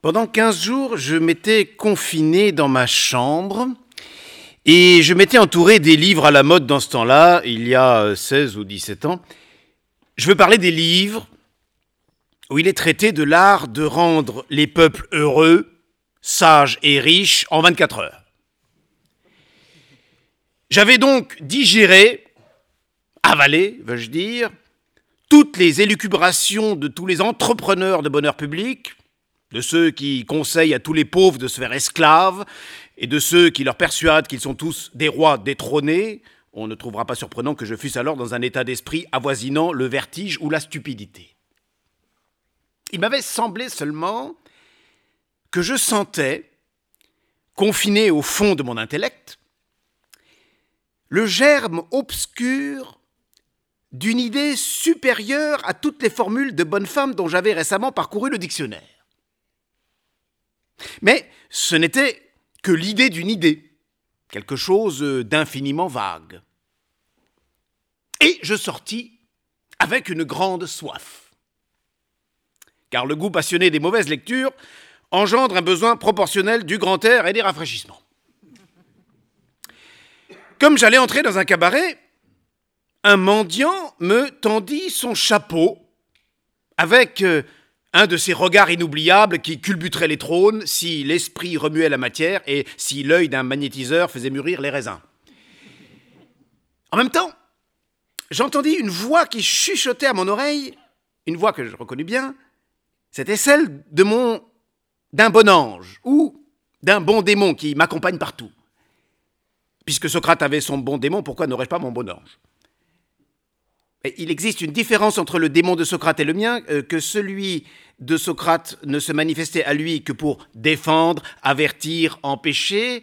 Pendant 15 jours, je m'étais confiné dans ma chambre et je m'étais entouré des livres à la mode dans ce temps-là, il y a 16 ou 17 ans. Je veux parler des livres où il est traité de l'art de rendre les peuples heureux, sages et riches en 24 heures. J'avais donc digéré, avalé, veux-je dire, toutes les élucubrations de tous les entrepreneurs de bonheur public, de ceux qui conseillent à tous les pauvres de se faire esclaves, et de ceux qui leur persuadent qu'ils sont tous des rois détrônés, on ne trouvera pas surprenant que je fusse alors dans un état d'esprit avoisinant le vertige ou la stupidité. Il m'avait semblé seulement que je sentais, confiné au fond de mon intellect, le germe obscur d'une idée supérieure à toutes les formules de bonne femme dont j'avais récemment parcouru le dictionnaire. Mais ce n'était que l'idée d'une idée, quelque chose d'infiniment vague. Et je sortis avec une grande soif. Car le goût passionné des mauvaises lectures engendre un besoin proportionnel du grand air et des rafraîchissements. Comme j'allais entrer dans un cabaret, un mendiant me tendit son chapeau avec euh, un de ces regards inoubliables qui culbuteraient les trônes si l'esprit remuait la matière et si l'œil d'un magnétiseur faisait mûrir les raisins. En même temps, j'entendis une voix qui chuchotait à mon oreille, une voix que je reconnus bien, c'était celle de mon d'un bon ange ou d'un bon démon qui m'accompagne partout. Puisque Socrate avait son bon démon, pourquoi n'aurais-je pas mon bon ange? Il existe une différence entre le démon de Socrate et le mien, euh, que celui de Socrate ne se manifestait à lui que pour défendre, avertir, empêcher,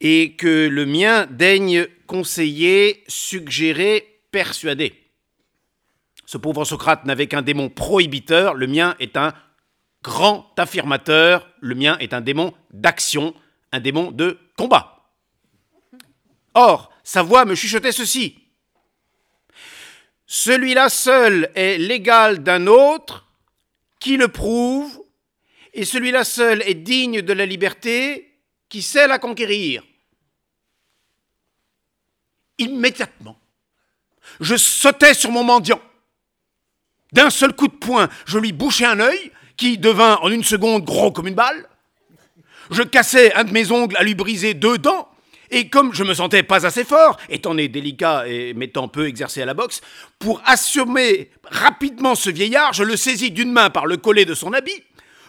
et que le mien daigne conseiller, suggérer, persuader. Ce pauvre Socrate n'avait qu'un démon prohibiteur, le mien est un grand affirmateur, le mien est un démon d'action, un démon de combat. Or, sa voix me chuchotait ceci. Celui-là seul est l'égal d'un autre qui le prouve, et celui-là seul est digne de la liberté qui sait la conquérir. Immédiatement, je sautais sur mon mendiant. D'un seul coup de poing, je lui bouchai un œil, qui devint en une seconde gros comme une balle. Je cassai un de mes ongles à lui briser deux dents, et comme je me sentais pas assez fort, étant né délicat et m'étant peu exercé à la boxe, pour assommer rapidement ce vieillard, je le saisis d'une main par le collet de son habit,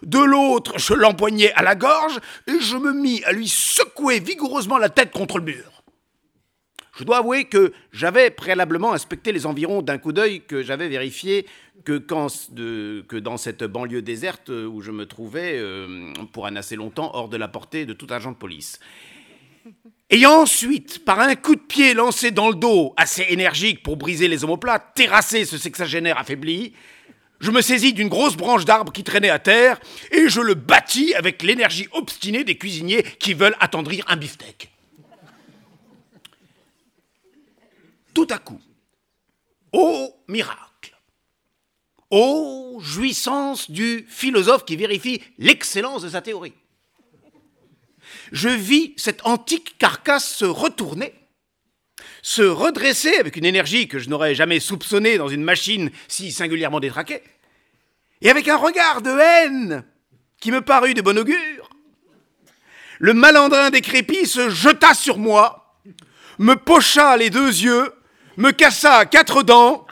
de l'autre je l'empoignai à la gorge, et je me mis à lui secouer vigoureusement la tête contre le mur. Je dois avouer que j'avais préalablement inspecté les environs d'un coup d'œil que j'avais vérifié que, dans cette banlieue déserte où je me trouvais euh, pour un assez longtemps hors de la portée de tout agent de police. Ayant ensuite, par un coup de pied lancé dans le dos, assez énergique pour briser les omoplates, terrassé ce sexagénaire affaibli, je me saisis d'une grosse branche d'arbre qui traînait à terre et je le battis avec l'énergie obstinée des cuisiniers qui veulent attendrir un beefsteak. Tout à coup, ô miracle, ô jouissance du philosophe qui vérifie l'excellence de sa théorie je vis cette antique carcasse se retourner, se redresser avec une énergie que je n'aurais jamais soupçonnée dans une machine si singulièrement détraquée, et avec un regard de haine qui me parut de bon augure. Le malandrin décrépit se jeta sur moi, me pocha les deux yeux, me cassa quatre dents,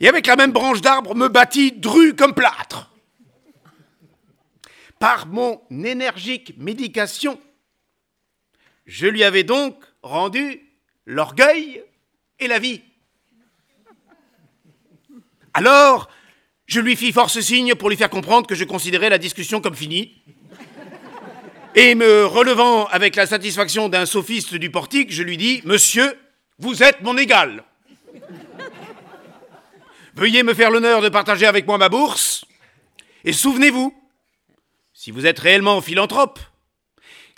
et avec la même branche d'arbre me battit dru comme plâtre. Par mon énergique médication, je lui avais donc rendu l'orgueil et la vie. Alors, je lui fis force signe pour lui faire comprendre que je considérais la discussion comme finie. Et me relevant avec la satisfaction d'un sophiste du portique, je lui dis Monsieur, vous êtes mon égal. Veuillez me faire l'honneur de partager avec moi ma bourse. Et souvenez-vous, si vous êtes réellement philanthrope,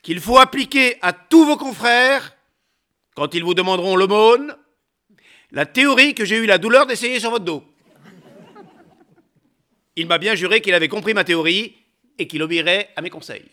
qu'il faut appliquer à tous vos confrères, quand ils vous demanderont l'aumône, la théorie que j'ai eu la douleur d'essayer sur votre dos. Il m'a bien juré qu'il avait compris ma théorie et qu'il obéirait à mes conseils.